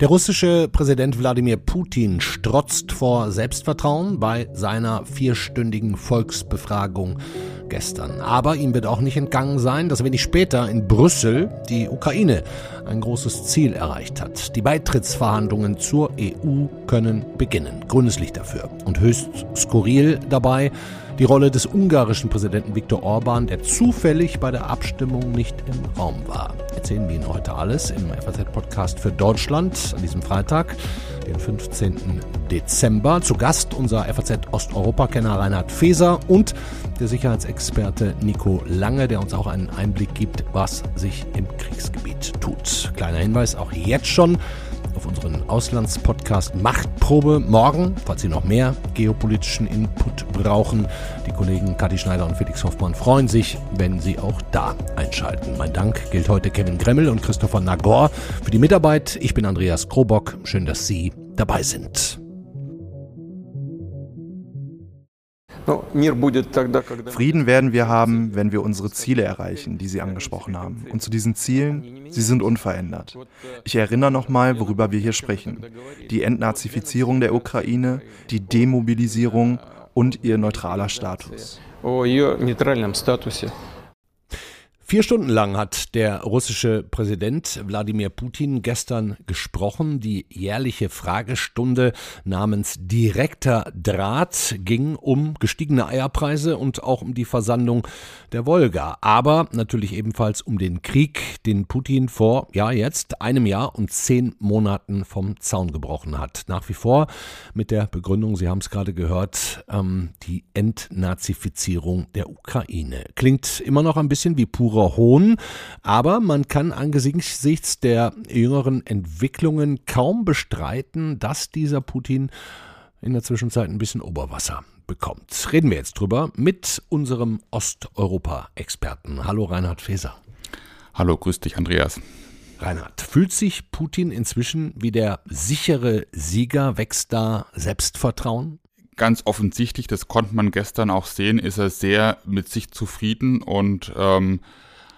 Der russische Präsident Wladimir Putin strotzt vor Selbstvertrauen bei seiner vierstündigen Volksbefragung gestern. Aber ihm wird auch nicht entgangen sein, dass wenig später in Brüssel die Ukraine ein großes Ziel erreicht hat. Die Beitrittsverhandlungen zur EU können beginnen. Grünes Licht dafür. Und höchst skurril dabei die Rolle des ungarischen Präsidenten Viktor Orban, der zufällig bei der Abstimmung nicht im Raum war. Erzählen wir Ihnen heute alles im FAZ-Podcast für Deutschland an diesem Freitag, den 15. Dezember. Zu Gast unser FAZ-Osteuropa-Kenner Reinhard Feser und der Sicherheitsexperte Nico Lange, der uns auch einen Einblick gibt, was sich im Kriegsgebiet tut. Kleiner Hinweis auch jetzt schon auf unseren Auslandspodcast Machtprobe morgen, falls Sie noch mehr geopolitischen Input brauchen. Die Kollegen Kathi Schneider und Felix Hoffmann freuen sich, wenn Sie auch da einschalten. Mein Dank gilt heute Kevin Gremmel und Christopher Nagor für die Mitarbeit. Ich bin Andreas Krobock. Schön, dass Sie dabei sind. Frieden werden wir haben, wenn wir unsere Ziele erreichen, die Sie angesprochen haben. Und zu diesen Zielen, sie sind unverändert. Ich erinnere nochmal, worüber wir hier sprechen. Die Entnazifizierung der Ukraine, die Demobilisierung und ihr neutraler Status. Vier Stunden lang hat der russische Präsident Wladimir Putin gestern gesprochen. Die jährliche Fragestunde namens Direkter Draht ging um gestiegene Eierpreise und auch um die Versandung der Wolga. Aber natürlich ebenfalls um den Krieg, den Putin vor, ja jetzt, einem Jahr und zehn Monaten vom Zaun gebrochen hat. Nach wie vor mit der Begründung, Sie haben es gerade gehört, ähm, die Entnazifizierung der Ukraine. Klingt immer noch ein bisschen wie pure purer Hohn, aber man kann angesichts der jüngeren Entwicklungen kaum bestreiten, dass dieser Putin in der Zwischenzeit ein bisschen Oberwasser bekommt. Reden wir jetzt drüber mit unserem Osteuropa-Experten. Hallo Reinhard Feser. Hallo, grüß dich, Andreas. Reinhard, fühlt sich Putin inzwischen wie der sichere Sieger? Wächst da Selbstvertrauen? ganz offensichtlich, das konnte man gestern auch sehen, ist er sehr mit sich zufrieden und ähm,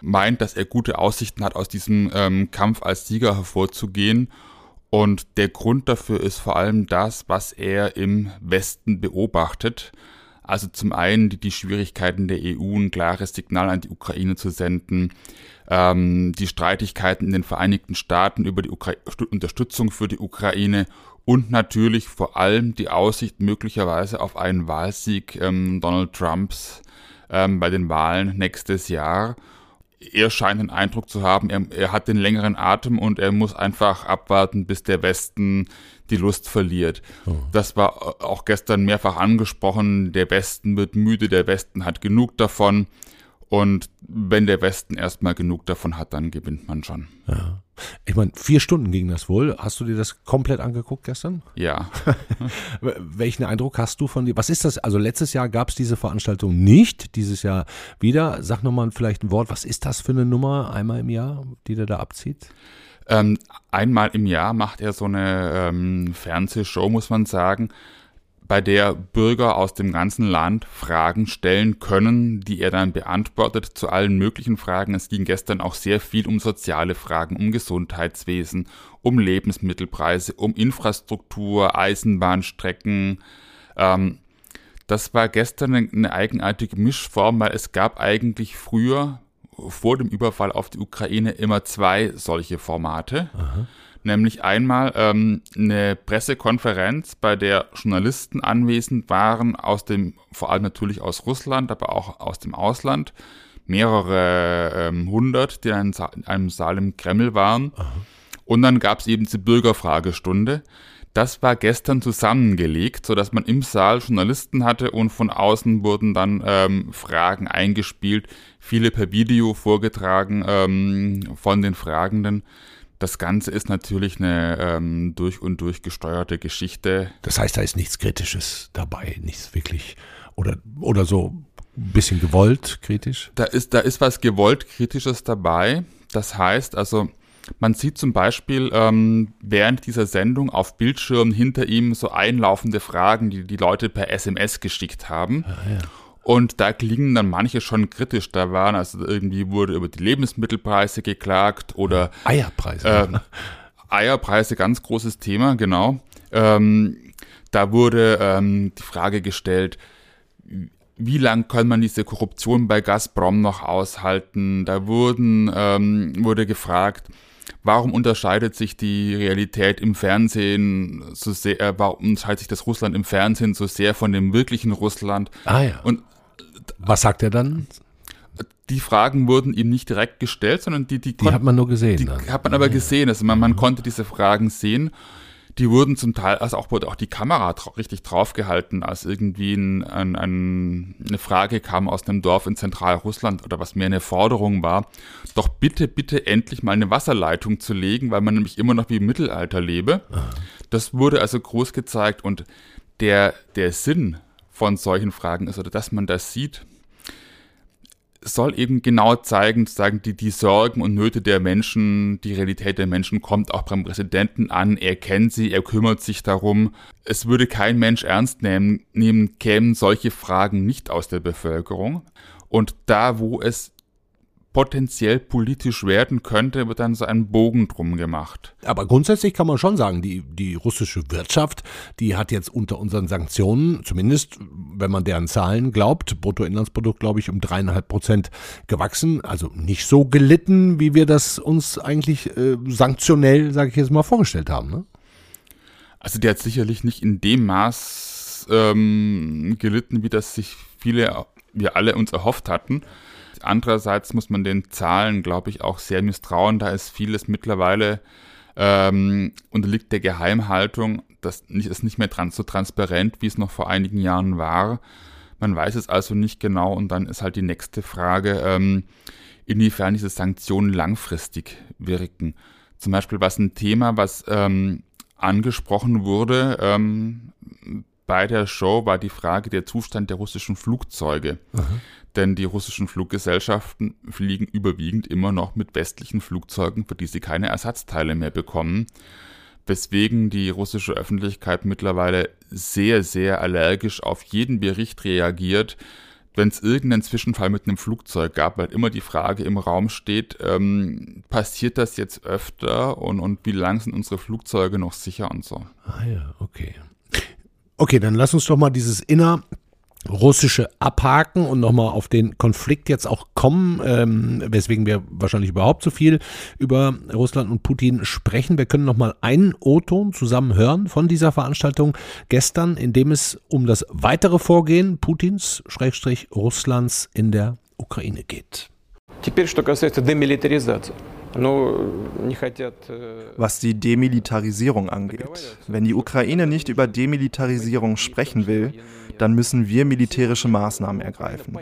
meint, dass er gute Aussichten hat, aus diesem ähm, Kampf als Sieger hervorzugehen. Und der Grund dafür ist vor allem das, was er im Westen beobachtet. Also zum einen die, die Schwierigkeiten der EU, ein klares Signal an die Ukraine zu senden, ähm, die Streitigkeiten in den Vereinigten Staaten über die Ukra Unterstützung für die Ukraine und natürlich vor allem die Aussicht möglicherweise auf einen Wahlsieg ähm, Donald Trumps ähm, bei den Wahlen nächstes Jahr. Er scheint den Eindruck zu haben, er, er hat den längeren Atem und er muss einfach abwarten, bis der Westen die Lust verliert. Oh. Das war auch gestern mehrfach angesprochen. Der Westen wird müde, der Westen hat genug davon. Und wenn der Westen erstmal genug davon hat, dann gewinnt man schon. Ja. Ich meine, vier Stunden ging das wohl. Hast du dir das komplett angeguckt gestern? Ja. Welchen Eindruck hast du von dir? Was ist das? Also letztes Jahr gab es diese Veranstaltung nicht, dieses Jahr wieder. Sag nochmal vielleicht ein Wort. Was ist das für eine Nummer einmal im Jahr, die der da abzieht? Ähm, einmal im Jahr macht er so eine ähm, Fernsehshow, muss man sagen bei der Bürger aus dem ganzen Land Fragen stellen können, die er dann beantwortet zu allen möglichen Fragen. Es ging gestern auch sehr viel um soziale Fragen, um Gesundheitswesen, um Lebensmittelpreise, um Infrastruktur, Eisenbahnstrecken. Ähm, das war gestern eine eigenartige Mischform, weil es gab eigentlich früher vor dem Überfall auf die Ukraine immer zwei solche Formate. Aha nämlich einmal ähm, eine Pressekonferenz, bei der Journalisten anwesend waren, aus dem, vor allem natürlich aus Russland, aber auch aus dem Ausland, mehrere ähm, hundert, die in einem Saal im Kreml waren. Aha. Und dann gab es eben diese Bürgerfragestunde. Das war gestern zusammengelegt, sodass man im Saal Journalisten hatte und von außen wurden dann ähm, Fragen eingespielt, viele per Video vorgetragen ähm, von den Fragenden. Das Ganze ist natürlich eine ähm, durch und durch gesteuerte Geschichte. Das heißt, da ist nichts Kritisches dabei, nichts wirklich oder, oder so ein bisschen gewollt kritisch? Da ist, da ist was gewollt Kritisches dabei. Das heißt also, man sieht zum Beispiel ähm, während dieser Sendung auf Bildschirmen hinter ihm so einlaufende Fragen, die die Leute per SMS geschickt haben. Ah, ja. Und da klingen dann manche schon kritisch. Da waren also irgendwie wurde über die Lebensmittelpreise geklagt oder Eierpreise. Äh, Eierpreise, ganz großes Thema, genau. Ähm, da wurde ähm, die Frage gestellt, wie lang kann man diese Korruption bei Gazprom noch aushalten? Da wurden, ähm, wurde gefragt, warum unterscheidet sich die Realität im Fernsehen so sehr, äh, warum unterscheidet sich das Russland im Fernsehen so sehr von dem wirklichen Russland? Ah ja. Und was sagt er dann? Die Fragen wurden ihm nicht direkt gestellt, sondern die, die, die hat man nur gesehen. Die dann. hat man aber gesehen. Also man, man konnte diese Fragen sehen die wurden zum Teil, also auch wurde auch die Kamera dra richtig draufgehalten, als irgendwie ein, ein, ein, eine Frage kam aus einem Dorf in Zentralrussland oder was mehr eine Forderung war, doch bitte, bitte endlich mal eine Wasserleitung zu legen, weil man nämlich immer noch wie im Mittelalter lebe. Das wurde also groß gezeigt und der, der Sinn von solchen Fragen ist, oder dass man das sieht, soll eben genau zeigen, sagen die, die Sorgen und Nöte der Menschen, die Realität der Menschen kommt auch beim Präsidenten an. Er kennt sie, er kümmert sich darum. Es würde kein Mensch ernst nehmen, nehmen kämen solche Fragen nicht aus der Bevölkerung. Und da, wo es potenziell politisch werden könnte, wird dann so ein Bogen drum gemacht. Aber grundsätzlich kann man schon sagen, die, die russische Wirtschaft, die hat jetzt unter unseren Sanktionen, zumindest wenn man deren Zahlen glaubt, Bruttoinlandsprodukt, glaube ich, um dreieinhalb Prozent gewachsen. Also nicht so gelitten, wie wir das uns eigentlich äh, sanktionell, sage ich jetzt mal, vorgestellt haben. Ne? Also der hat sicherlich nicht in dem Maß ähm, gelitten, wie das sich viele, wir alle uns erhofft hatten. Andererseits muss man den Zahlen, glaube ich, auch sehr misstrauen. Da ist vieles mittlerweile ähm, unterliegt der Geheimhaltung. Das ist nicht mehr so transparent, wie es noch vor einigen Jahren war. Man weiß es also nicht genau. Und dann ist halt die nächste Frage, ähm, inwiefern diese Sanktionen langfristig wirken. Zum Beispiel was ein Thema, was ähm, angesprochen wurde ähm, bei der Show, war die Frage der Zustand der russischen Flugzeuge. Aha denn die russischen Fluggesellschaften fliegen überwiegend immer noch mit westlichen Flugzeugen, für die sie keine Ersatzteile mehr bekommen, weswegen die russische Öffentlichkeit mittlerweile sehr, sehr allergisch auf jeden Bericht reagiert, wenn es irgendeinen Zwischenfall mit einem Flugzeug gab, weil immer die Frage im Raum steht, ähm, passiert das jetzt öfter und, und wie lang sind unsere Flugzeuge noch sicher und so. Ah ja, okay. Okay, dann lass uns doch mal dieses inner russische abhaken und nochmal auf den Konflikt jetzt auch kommen, ähm, weswegen wir wahrscheinlich überhaupt so viel über Russland und Putin sprechen. Wir können nochmal einen O-Ton zusammen hören von dieser Veranstaltung gestern, in dem es um das weitere Vorgehen Putins, Schrägstrich Russlands in der Ukraine geht. Теперь, что касается демилитаризации. Was die Demilitarisierung angeht, wenn die Ukraine nicht über Demilitarisierung sprechen will, dann müssen wir militärische Maßnahmen ergreifen.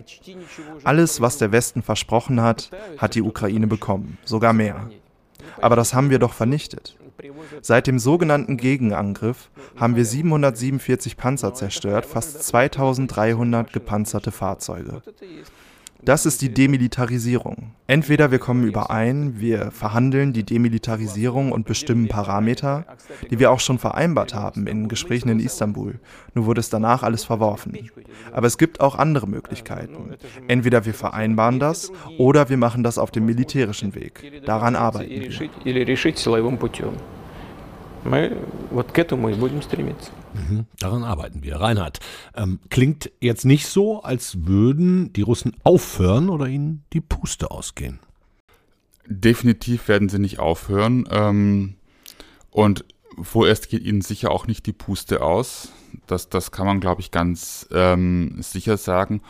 Alles, was der Westen versprochen hat, hat die Ukraine bekommen, sogar mehr. Aber das haben wir doch vernichtet. Seit dem sogenannten Gegenangriff haben wir 747 Panzer zerstört, fast 2300 gepanzerte Fahrzeuge. Das ist die Demilitarisierung. Entweder wir kommen überein, wir verhandeln die Demilitarisierung und bestimmen Parameter, die wir auch schon vereinbart haben in Gesprächen in Istanbul. Nur wurde es danach alles verworfen. Aber es gibt auch andere Möglichkeiten. Entweder wir vereinbaren das oder wir machen das auf dem militärischen Weg. Daran arbeiten wir Мы вот к этому и будем стремиться. Mhm, daran arbeiten wir. Reinhard, ähm, klingt jetzt nicht so, als würden die Russen aufhören oder ihnen die Puste ausgehen. Definitiv werden sie nicht aufhören. Ähm, und vorerst geht ihnen sicher auch nicht die Puste aus. Das, das kann man, glaube ich, ganz ähm, sicher sagen.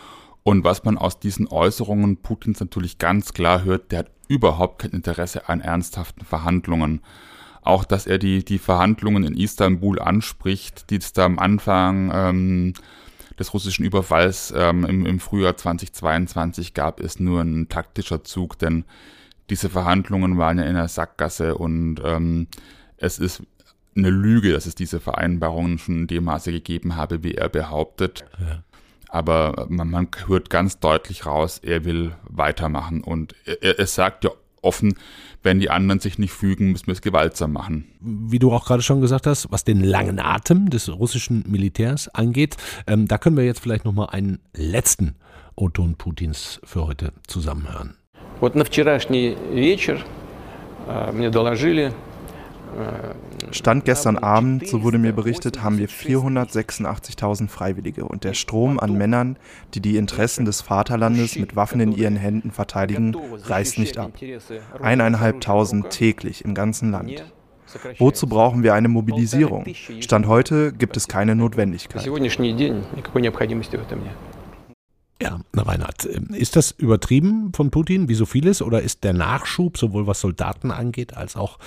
Und was man aus diesen Äußerungen Putins natürlich ganz klar hört, der hat überhaupt kein Interesse an ernsthaften Verhandlungen auch, dass er die, die Verhandlungen in Istanbul anspricht, die es da am Anfang ähm, des russischen Überfalls ähm, im, im Frühjahr 2022 gab, ist nur ein taktischer Zug, denn diese Verhandlungen waren ja in der Sackgasse und ähm, es ist eine Lüge, dass es diese Vereinbarungen schon in dem Maße gegeben habe, wie er behauptet. Ja. Aber man, man hört ganz deutlich raus, er will weitermachen und er, er sagt ja offen, wenn die anderen sich nicht fügen, müssen wir es gewaltsam machen. Wie du auch gerade schon gesagt hast, was den langen Atem des russischen Militärs angeht, ähm, da können wir jetzt vielleicht nochmal einen letzten O-Ton Putins für heute zusammenhören. Вот на вчерашний вечер мне доложили, Stand gestern Abend, so wurde mir berichtet, haben wir 486.000 Freiwillige und der Strom an Männern, die die Interessen des Vaterlandes mit Waffen in ihren Händen verteidigen, reißt nicht ab. Eineinhalbtausend täglich im ganzen Land. Wozu brauchen wir eine Mobilisierung? Stand heute gibt es keine Notwendigkeit. Ja, Reinhard, ist das übertrieben von Putin, wie so vieles, oder ist der Nachschub, sowohl was Soldaten angeht, als auch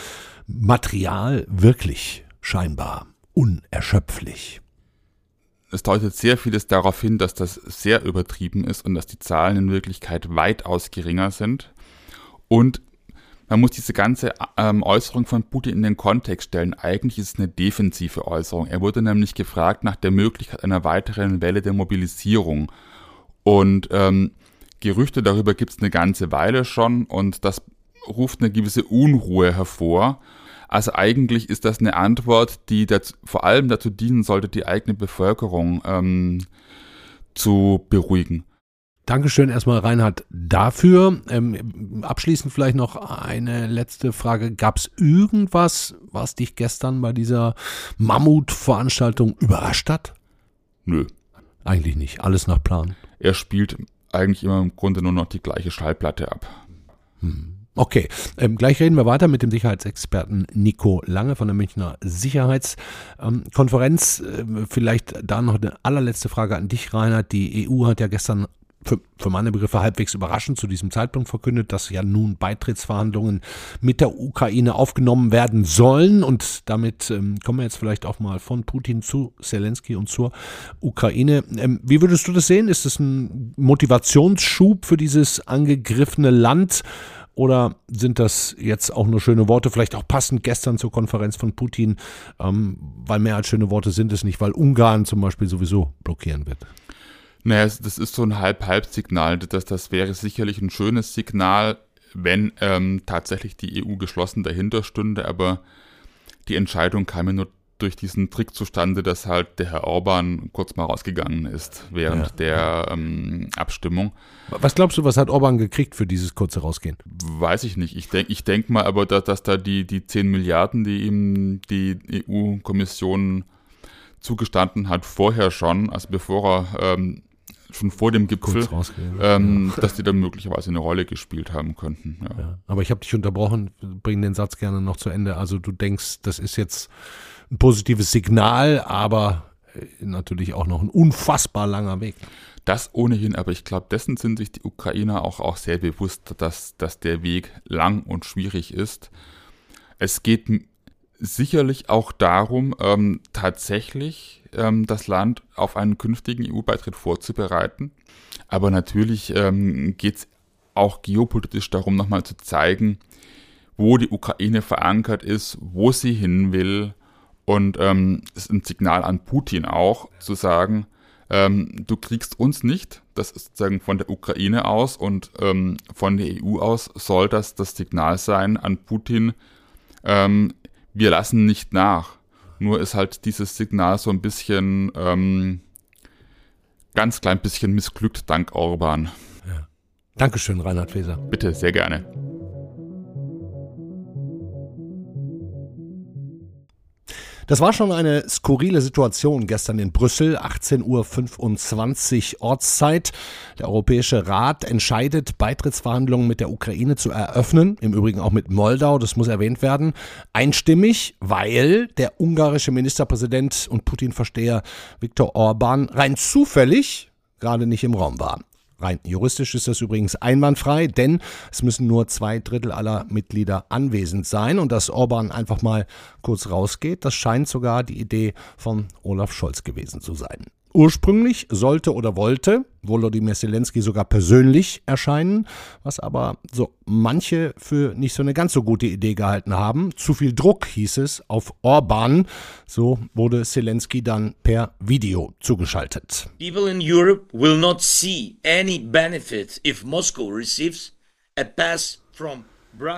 Material wirklich scheinbar unerschöpflich. Es deutet sehr vieles darauf hin, dass das sehr übertrieben ist und dass die Zahlen in Wirklichkeit weitaus geringer sind. Und man muss diese ganze ähm, Äußerung von Putin in den Kontext stellen. Eigentlich ist es eine defensive Äußerung. Er wurde nämlich gefragt nach der Möglichkeit einer weiteren Welle der Mobilisierung. Und ähm, Gerüchte darüber gibt es eine ganze Weile schon und das ruft eine gewisse Unruhe hervor. Also eigentlich ist das eine Antwort, die dazu, vor allem dazu dienen sollte, die eigene Bevölkerung ähm, zu beruhigen. Dankeschön erstmal, Reinhard, dafür. Ähm, abschließend vielleicht noch eine letzte Frage. Gab es irgendwas, was dich gestern bei dieser Mammutveranstaltung überrascht hat? Nö. Eigentlich nicht. Alles nach Plan. Er spielt eigentlich immer im Grunde nur noch die gleiche Schallplatte ab. Hm. Okay, ähm, gleich reden wir weiter mit dem Sicherheitsexperten Nico Lange von der Münchner Sicherheitskonferenz. Ähm, vielleicht da noch eine allerletzte Frage an dich, Reinhard. Die EU hat ja gestern für, für meine Begriffe halbwegs überraschend zu diesem Zeitpunkt verkündet, dass ja nun Beitrittsverhandlungen mit der Ukraine aufgenommen werden sollen. Und damit ähm, kommen wir jetzt vielleicht auch mal von Putin zu Zelensky und zur Ukraine. Ähm, wie würdest du das sehen? Ist es ein Motivationsschub für dieses angegriffene Land? Oder sind das jetzt auch nur schöne Worte, vielleicht auch passend gestern zur Konferenz von Putin, ähm, weil mehr als schöne Worte sind es nicht, weil Ungarn zum Beispiel sowieso blockieren wird? Naja, das ist so ein Halb-Halb-Signal. Das, das wäre sicherlich ein schönes Signal, wenn ähm, tatsächlich die EU geschlossen dahinter stünde, aber die Entscheidung kam ja nur durch diesen Trick zustande, dass halt der Herr Orban kurz mal rausgegangen ist während ja. der ähm, Abstimmung. Was glaubst du, was hat Orban gekriegt für dieses kurze Rausgehen? Weiß ich nicht. Ich denke ich denk mal aber, dass, dass da die, die 10 Milliarden, die ihm die EU-Kommission zugestanden hat, vorher schon, also bevor er ähm, schon vor dem Gipfel, ähm, ja. dass die dann möglicherweise eine Rolle gespielt haben könnten. Ja. Ja. Aber ich habe dich unterbrochen, bring den Satz gerne noch zu Ende. Also du denkst, das ist jetzt ein positives Signal, aber äh, natürlich auch noch ein unfassbar langer Weg. Das ohnehin, aber ich glaube, dessen sind sich die Ukrainer auch, auch sehr bewusst, dass, dass der Weg lang und schwierig ist. Es geht sicherlich auch darum, ähm, tatsächlich ähm, das Land auf einen künftigen EU-Beitritt vorzubereiten. Aber natürlich ähm, geht es auch geopolitisch darum, nochmal zu zeigen, wo die Ukraine verankert ist, wo sie hin will und ähm, ist ein Signal an Putin auch, zu sagen, ähm, du kriegst uns nicht. Das ist sozusagen von der Ukraine aus und ähm, von der EU aus soll das das Signal sein an Putin, ähm, wir lassen nicht nach. Nur ist halt dieses Signal so ein bisschen, ähm, ganz klein bisschen missglückt dank Orban. Ja. Dankeschön, Reinhard Feser. Bitte, sehr gerne. Das war schon eine skurrile Situation gestern in Brüssel, 18.25 Uhr Ortszeit. Der Europäische Rat entscheidet, Beitrittsverhandlungen mit der Ukraine zu eröffnen, im Übrigen auch mit Moldau, das muss erwähnt werden, einstimmig, weil der ungarische Ministerpräsident und Putin-Versteher Viktor Orban rein zufällig gerade nicht im Raum war. Rein juristisch ist das übrigens einwandfrei, denn es müssen nur zwei Drittel aller Mitglieder anwesend sein. Und dass Orban einfach mal kurz rausgeht, das scheint sogar die Idee von Olaf Scholz gewesen zu sein. Ursprünglich sollte oder wollte Volodymyr Zelensky sogar persönlich erscheinen, was aber so manche für nicht so eine ganz so gute Idee gehalten haben. Zu viel Druck hieß es auf Orban. So wurde Zelensky dann per Video zugeschaltet. People in Europe will not see any benefit if Moscow receives a pass from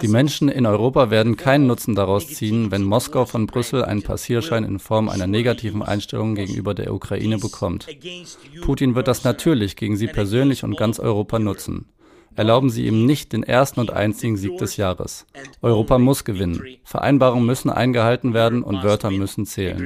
Die Menschen in Europa werden keinen Nutzen daraus ziehen, wenn Moskau von Brüssel einen Passierschein in Form einer negativen Einstellung gegenüber der Ukraine bekommt. Putin wird das natürlich gegen sie persönlich und ganz Europa nutzen. Erlauben Sie ihm nicht den ersten und einzigen Sieg des Jahres. Europa muss gewinnen. Vereinbarungen müssen eingehalten werden und Wörter müssen zählen.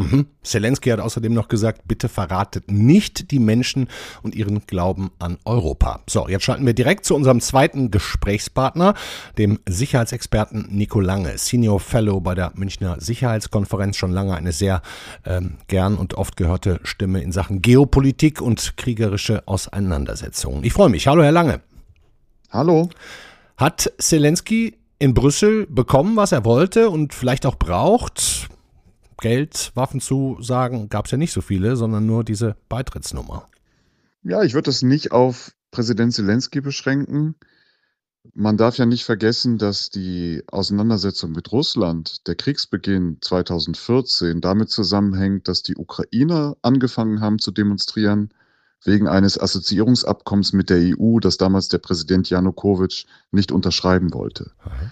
Mhm. Zelensky hat außerdem noch gesagt, bitte verratet nicht die Menschen und ihren Glauben an Europa. So, jetzt schalten wir direkt zu unserem zweiten Gesprächspartner, dem Sicherheitsexperten Nico Lange, Senior Fellow bei der Münchner Sicherheitskonferenz, schon lange eine sehr ähm, gern und oft gehörte Stimme in Sachen Geopolitik und kriegerische Auseinandersetzungen. Ich freue mich. Hallo, Herr Lange. Hallo. Hat Zelensky in Brüssel bekommen, was er wollte und vielleicht auch braucht? Geld, Waffenzusagen gab es ja nicht so viele, sondern nur diese Beitrittsnummer. Ja, ich würde das nicht auf Präsident Zelensky beschränken. Man darf ja nicht vergessen, dass die Auseinandersetzung mit Russland, der Kriegsbeginn 2014, damit zusammenhängt, dass die Ukrainer angefangen haben zu demonstrieren wegen eines Assoziierungsabkommens mit der EU, das damals der Präsident Janukowitsch nicht unterschreiben wollte. Aha.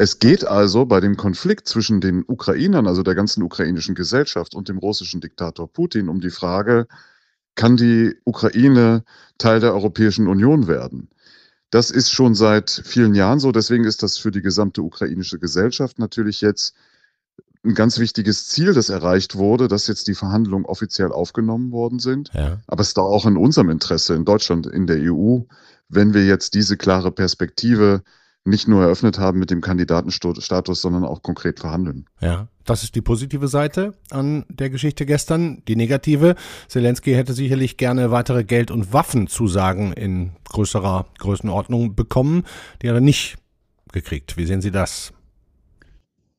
Es geht also bei dem Konflikt zwischen den Ukrainern, also der ganzen ukrainischen Gesellschaft und dem russischen Diktator Putin um die Frage, kann die Ukraine Teil der Europäischen Union werden? Das ist schon seit vielen Jahren so. Deswegen ist das für die gesamte ukrainische Gesellschaft natürlich jetzt ein ganz wichtiges Ziel, das erreicht wurde, dass jetzt die Verhandlungen offiziell aufgenommen worden sind. Ja. Aber es ist auch in unserem Interesse in Deutschland, in der EU, wenn wir jetzt diese klare Perspektive nicht nur eröffnet haben mit dem Kandidatenstatus, sondern auch konkret verhandeln. Ja, das ist die positive Seite an der Geschichte gestern. Die negative, Zelensky hätte sicherlich gerne weitere Geld- und Waffenzusagen in größerer Größenordnung bekommen. Die hat er nicht gekriegt. Wie sehen Sie das?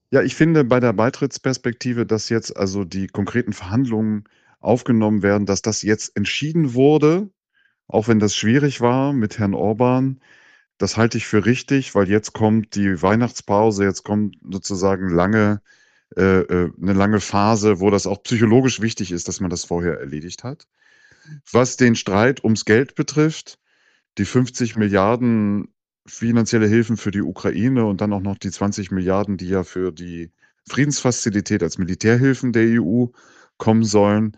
Ja, ich finde bei der Beitrittsperspektive, dass jetzt also die konkreten Verhandlungen aufgenommen werden, dass das jetzt entschieden wurde, auch wenn das schwierig war mit Herrn Orban, das halte ich für richtig, weil jetzt kommt die Weihnachtspause, jetzt kommt sozusagen lange, äh, äh, eine lange Phase, wo das auch psychologisch wichtig ist, dass man das vorher erledigt hat. Was den Streit ums Geld betrifft, die 50 Milliarden finanzielle Hilfen für die Ukraine und dann auch noch die 20 Milliarden, die ja für die Friedensfazilität als Militärhilfen der EU kommen sollen.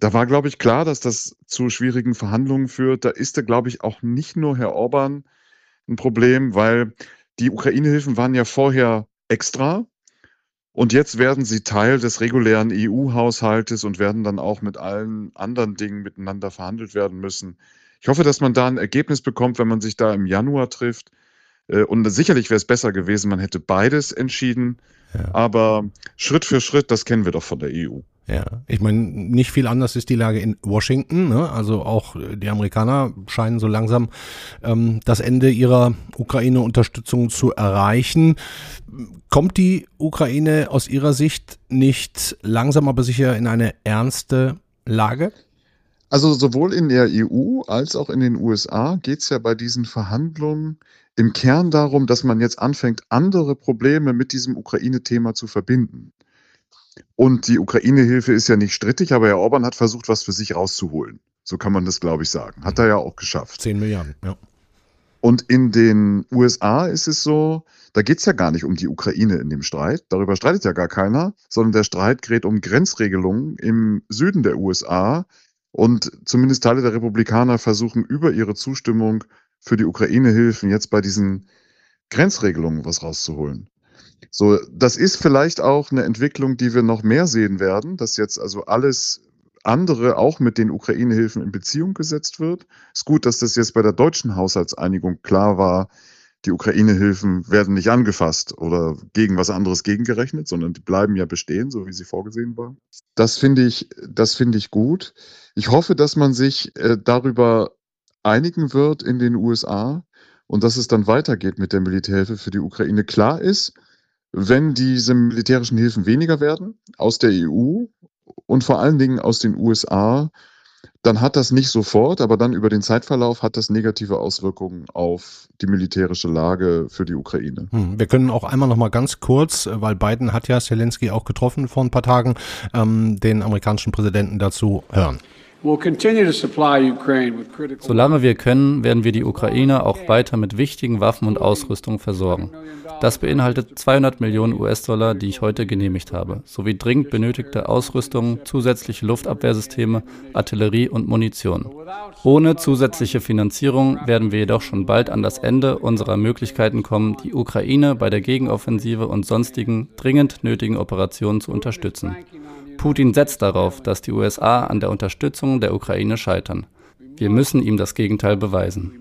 Da war, glaube ich, klar, dass das zu schwierigen Verhandlungen führt. Da ist glaube ich, auch nicht nur Herr Orban ein Problem, weil die Ukraine-Hilfen waren ja vorher extra und jetzt werden sie Teil des regulären EU-Haushaltes und werden dann auch mit allen anderen Dingen miteinander verhandelt werden müssen. Ich hoffe, dass man da ein Ergebnis bekommt, wenn man sich da im Januar trifft. Äh, und sicherlich wäre es besser gewesen, man hätte beides entschieden. Ja. Aber Schritt für Schritt, das kennen wir doch von der EU. Ja, ich meine, nicht viel anders ist die Lage in Washington. Ne? Also auch die Amerikaner scheinen so langsam ähm, das Ende ihrer Ukraine-Unterstützung zu erreichen. Kommt die Ukraine aus Ihrer Sicht nicht langsam aber sicher in eine ernste Lage? Also sowohl in der EU als auch in den USA geht es ja bei diesen Verhandlungen im Kern darum, dass man jetzt anfängt, andere Probleme mit diesem Ukraine-Thema zu verbinden. Und die Ukraine-Hilfe ist ja nicht strittig, aber Herr Orban hat versucht, was für sich rauszuholen. So kann man das, glaube ich, sagen. Hat er ja auch geschafft. Zehn Milliarden, ja. Und in den USA ist es so, da geht es ja gar nicht um die Ukraine in dem Streit. Darüber streitet ja gar keiner, sondern der Streit gerät um Grenzregelungen im Süden der USA. Und zumindest Teile der Republikaner versuchen über ihre Zustimmung für die Ukraine-Hilfen jetzt bei diesen Grenzregelungen was rauszuholen. So, das ist vielleicht auch eine Entwicklung, die wir noch mehr sehen werden, dass jetzt also alles andere auch mit den Ukraine-Hilfen in Beziehung gesetzt wird. Ist gut, dass das jetzt bei der deutschen Haushaltseinigung klar war, die Ukraine-Hilfen werden nicht angefasst oder gegen was anderes gegengerechnet, sondern die bleiben ja bestehen, so wie sie vorgesehen waren. Das finde ich, das finde ich gut. Ich hoffe, dass man sich äh, darüber einigen wird in den USA und dass es dann weitergeht mit der Militärhilfe für die Ukraine. Klar ist, wenn diese militärischen Hilfen weniger werden aus der EU und vor allen Dingen aus den USA, dann hat das nicht sofort, aber dann über den Zeitverlauf hat das negative Auswirkungen auf die militärische Lage für die Ukraine. Hm, wir können auch einmal noch mal ganz kurz, weil Biden hat ja Zelensky auch getroffen vor ein paar Tagen, ähm, den amerikanischen Präsidenten dazu hören. Solange wir können, werden wir die Ukraine auch weiter mit wichtigen Waffen und Ausrüstung versorgen. Das beinhaltet 200 Millionen US-Dollar, die ich heute genehmigt habe, sowie dringend benötigte Ausrüstung, zusätzliche Luftabwehrsysteme, Artillerie und Munition. Ohne zusätzliche Finanzierung werden wir jedoch schon bald an das Ende unserer Möglichkeiten kommen, die Ukraine bei der Gegenoffensive und sonstigen dringend nötigen Operationen zu unterstützen. Putin setzt darauf, dass die USA an der Unterstützung der Ukraine scheitern. Wir müssen ihm das Gegenteil beweisen.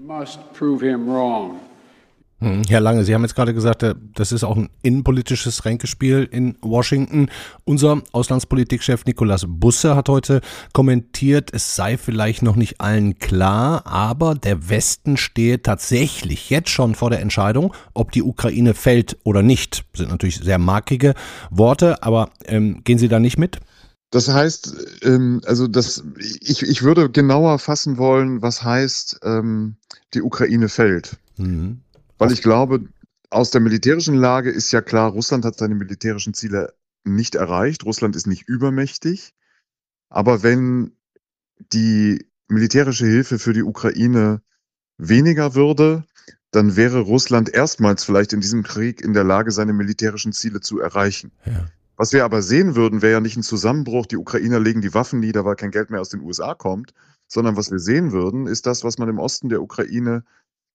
Hm, Herr Lange, Sie haben jetzt gerade gesagt, äh, das ist auch ein innenpolitisches Ränkespiel in Washington. Unser Auslandspolitikchef Nikolaus Busse hat heute kommentiert, es sei vielleicht noch nicht allen klar, aber der Westen stehe tatsächlich jetzt schon vor der Entscheidung, ob die Ukraine fällt oder nicht. Das sind natürlich sehr markige Worte, aber ähm, gehen Sie da nicht mit? Das heißt, ähm, also das, ich, ich würde genauer fassen wollen, was heißt, ähm, die Ukraine fällt. Mhm. Weil ich glaube, aus der militärischen Lage ist ja klar, Russland hat seine militärischen Ziele nicht erreicht. Russland ist nicht übermächtig. Aber wenn die militärische Hilfe für die Ukraine weniger würde, dann wäre Russland erstmals vielleicht in diesem Krieg in der Lage, seine militärischen Ziele zu erreichen. Ja. Was wir aber sehen würden, wäre ja nicht ein Zusammenbruch, die Ukrainer legen die Waffen nieder, weil kein Geld mehr aus den USA kommt, sondern was wir sehen würden, ist das, was man im Osten der Ukraine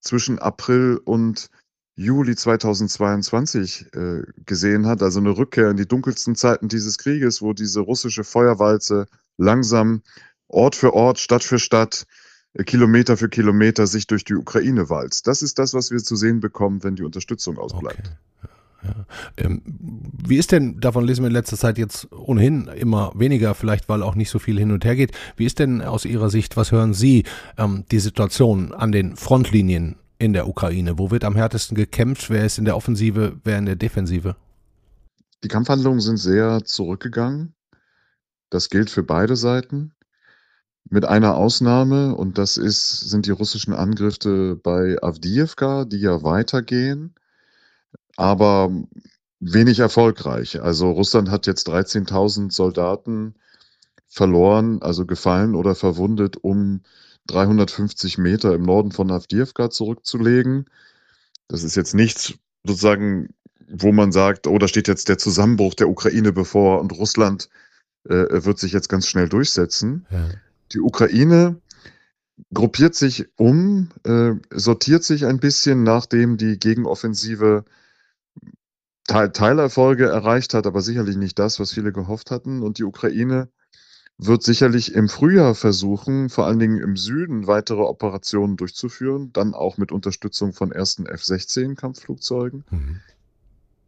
zwischen April und Juli 2022 äh, gesehen hat, also eine Rückkehr in die dunkelsten Zeiten dieses Krieges, wo diese russische Feuerwalze langsam Ort für Ort, Stadt für Stadt, äh, Kilometer für Kilometer sich durch die Ukraine walzt. Das ist das, was wir zu sehen bekommen, wenn die Unterstützung ausbleibt. Okay. Ähm, wie ist denn, davon lesen wir in letzter Zeit jetzt ohnehin immer weniger, vielleicht weil auch nicht so viel hin und her geht. Wie ist denn aus Ihrer Sicht, was hören Sie, ähm, die Situation an den Frontlinien in der Ukraine? Wo wird am härtesten gekämpft? Wer ist in der Offensive, wer in der Defensive? Die Kampfhandlungen sind sehr zurückgegangen. Das gilt für beide Seiten. Mit einer Ausnahme, und das ist, sind die russischen Angriffe bei Avdiivka, die ja weitergehen aber wenig erfolgreich. Also Russland hat jetzt 13.000 Soldaten verloren, also gefallen oder verwundet, um 350 Meter im Norden von Avdiivka zurückzulegen. Das ist jetzt nichts sozusagen, wo man sagt, oh, da steht jetzt der Zusammenbruch der Ukraine bevor und Russland äh, wird sich jetzt ganz schnell durchsetzen. Ja. Die Ukraine gruppiert sich um, äh, sortiert sich ein bisschen, nachdem die Gegenoffensive Teil Teilerfolge erreicht hat, aber sicherlich nicht das, was viele gehofft hatten. Und die Ukraine wird sicherlich im Frühjahr versuchen, vor allen Dingen im Süden weitere Operationen durchzuführen, dann auch mit Unterstützung von ersten F-16-Kampfflugzeugen. Mhm.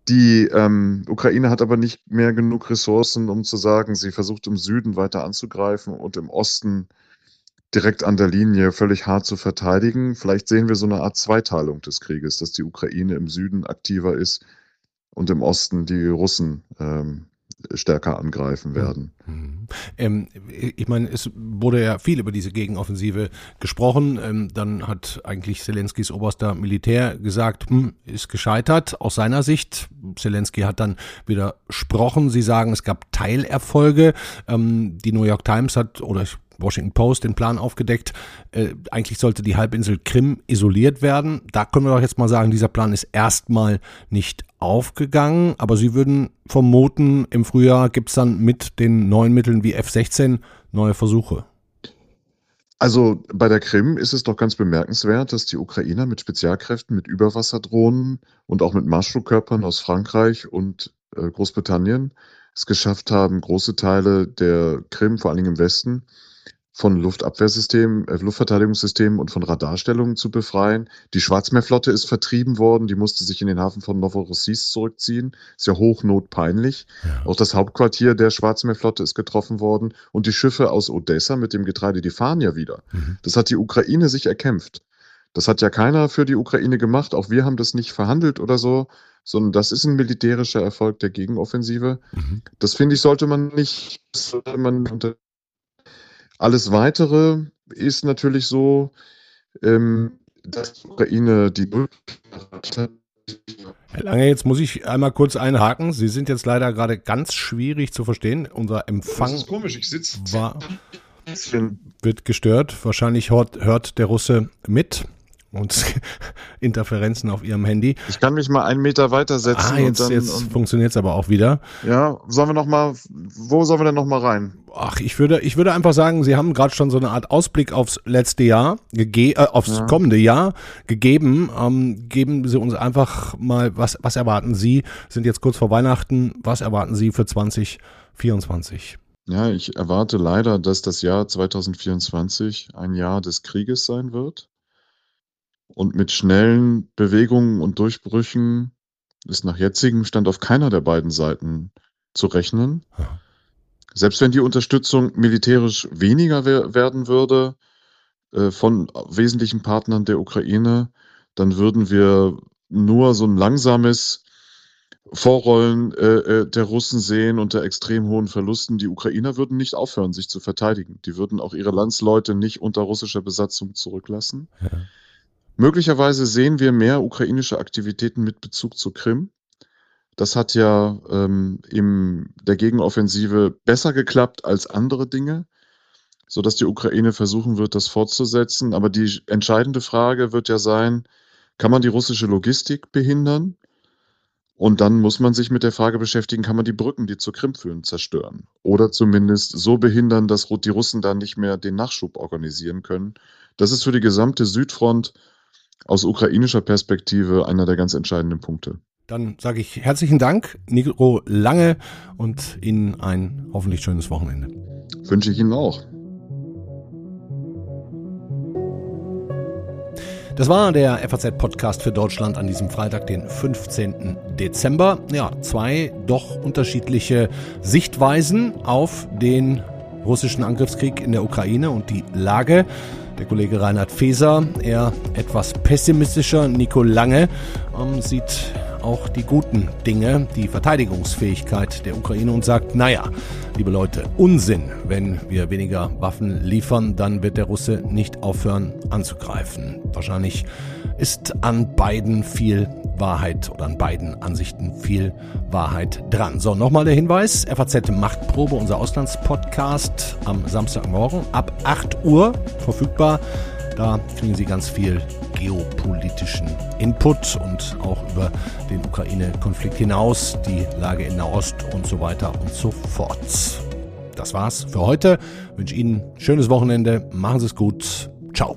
Die ähm, Ukraine hat aber nicht mehr genug Ressourcen, um zu sagen, sie versucht im Süden weiter anzugreifen und im Osten direkt an der Linie völlig hart zu verteidigen. Vielleicht sehen wir so eine Art Zweiteilung des Krieges, dass die Ukraine im Süden aktiver ist und im Osten die Russen ähm, stärker angreifen werden. Mhm. Ähm, ich meine, es wurde ja viel über diese Gegenoffensive gesprochen. Ähm, dann hat eigentlich Zelenskis oberster Militär gesagt, hm, ist gescheitert aus seiner Sicht. Zelensky hat dann widersprochen. Sie sagen, es gab Teilerfolge. Ähm, die New York Times hat, oder ich Washington Post den Plan aufgedeckt. Äh, eigentlich sollte die Halbinsel Krim isoliert werden. Da können wir doch jetzt mal sagen, dieser Plan ist erstmal nicht aufgegangen. Aber Sie würden vermuten, im Frühjahr gibt es dann mit den neuen Mitteln wie F-16 neue Versuche. Also bei der Krim ist es doch ganz bemerkenswert, dass die Ukrainer mit Spezialkräften, mit Überwasserdrohnen und auch mit Marschflugkörpern aus Frankreich und äh, Großbritannien es geschafft haben, große Teile der Krim, vor allen Dingen im Westen, von Luftabwehrsystemen, äh, Luftverteidigungssystemen und von Radarstellungen zu befreien. Die Schwarzmeerflotte ist vertrieben worden, die musste sich in den Hafen von Novorossiysk zurückziehen. Ist ja hochnotpeinlich. Ja. Auch das Hauptquartier der Schwarzmeerflotte ist getroffen worden und die Schiffe aus Odessa mit dem Getreide, die fahren ja wieder. Mhm. Das hat die Ukraine sich erkämpft. Das hat ja keiner für die Ukraine gemacht. Auch wir haben das nicht verhandelt oder so, sondern das ist ein militärischer Erfolg der Gegenoffensive. Mhm. Das finde ich, sollte man nicht, sollte man unter alles Weitere ist natürlich so, ähm, dass die Ukraine die Herr Lange, jetzt muss ich einmal kurz einhaken. Sie sind jetzt leider gerade ganz schwierig zu verstehen. Unser Empfang das ist komisch, ich sitze war. Wird gestört. Wahrscheinlich hört, hört der Russe mit und Interferenzen auf ihrem Handy. Ich kann mich mal einen Meter weitersetzen. Ah, jetzt, jetzt funktioniert es aber auch wieder. Ja, sollen wir noch mal, wo sollen wir denn noch mal rein? Ach, ich würde, ich würde einfach sagen, Sie haben gerade schon so eine Art Ausblick aufs letzte Jahr, gege äh, aufs ja. kommende Jahr gegeben. Ähm, geben Sie uns einfach mal, was, was erwarten Sie? Sind jetzt kurz vor Weihnachten. Was erwarten Sie für 2024? Ja, ich erwarte leider, dass das Jahr 2024 ein Jahr des Krieges sein wird. Und mit schnellen Bewegungen und Durchbrüchen ist nach jetzigem Stand auf keiner der beiden Seiten zu rechnen. Selbst wenn die Unterstützung militärisch weniger werden würde äh, von wesentlichen Partnern der Ukraine, dann würden wir nur so ein langsames Vorrollen äh, äh, der Russen sehen unter extrem hohen Verlusten. Die Ukrainer würden nicht aufhören, sich zu verteidigen. Die würden auch ihre Landsleute nicht unter russischer Besatzung zurücklassen. Ja. Möglicherweise sehen wir mehr ukrainische Aktivitäten mit Bezug zur Krim. Das hat ja ähm, in der Gegenoffensive besser geklappt als andere Dinge, so dass die Ukraine versuchen wird, das fortzusetzen. Aber die entscheidende Frage wird ja sein, kann man die russische Logistik behindern? Und dann muss man sich mit der Frage beschäftigen, kann man die Brücken, die zur Krim führen, zerstören? Oder zumindest so behindern, dass die Russen da nicht mehr den Nachschub organisieren können. Das ist für die gesamte Südfront aus ukrainischer Perspektive einer der ganz entscheidenden Punkte. Dann sage ich herzlichen Dank, Nico Lange, und Ihnen ein hoffentlich schönes Wochenende. Wünsche ich Ihnen auch. Das war der FAZ-Podcast für Deutschland an diesem Freitag, den 15. Dezember. Ja, zwei doch unterschiedliche Sichtweisen auf den russischen Angriffskrieg in der Ukraine und die Lage. Der Kollege Reinhard Feser, eher etwas pessimistischer. Nico Lange ähm, sieht auch die guten Dinge, die Verteidigungsfähigkeit der Ukraine und sagt, naja, liebe Leute, Unsinn, wenn wir weniger Waffen liefern, dann wird der Russe nicht aufhören anzugreifen. Wahrscheinlich ist an beiden viel Wahrheit oder an beiden Ansichten viel Wahrheit dran. So, nochmal der Hinweis, FAZ Machtprobe, unser Auslandspodcast am Samstagmorgen ab 8 Uhr verfügbar. Da kriegen Sie ganz viel geopolitischen Input und auch über den Ukraine-Konflikt hinaus, die Lage in Nahost und so weiter und so fort. Das war's für heute. Ich wünsche Ihnen ein schönes Wochenende. Machen Sie es gut. Ciao.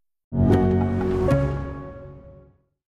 you.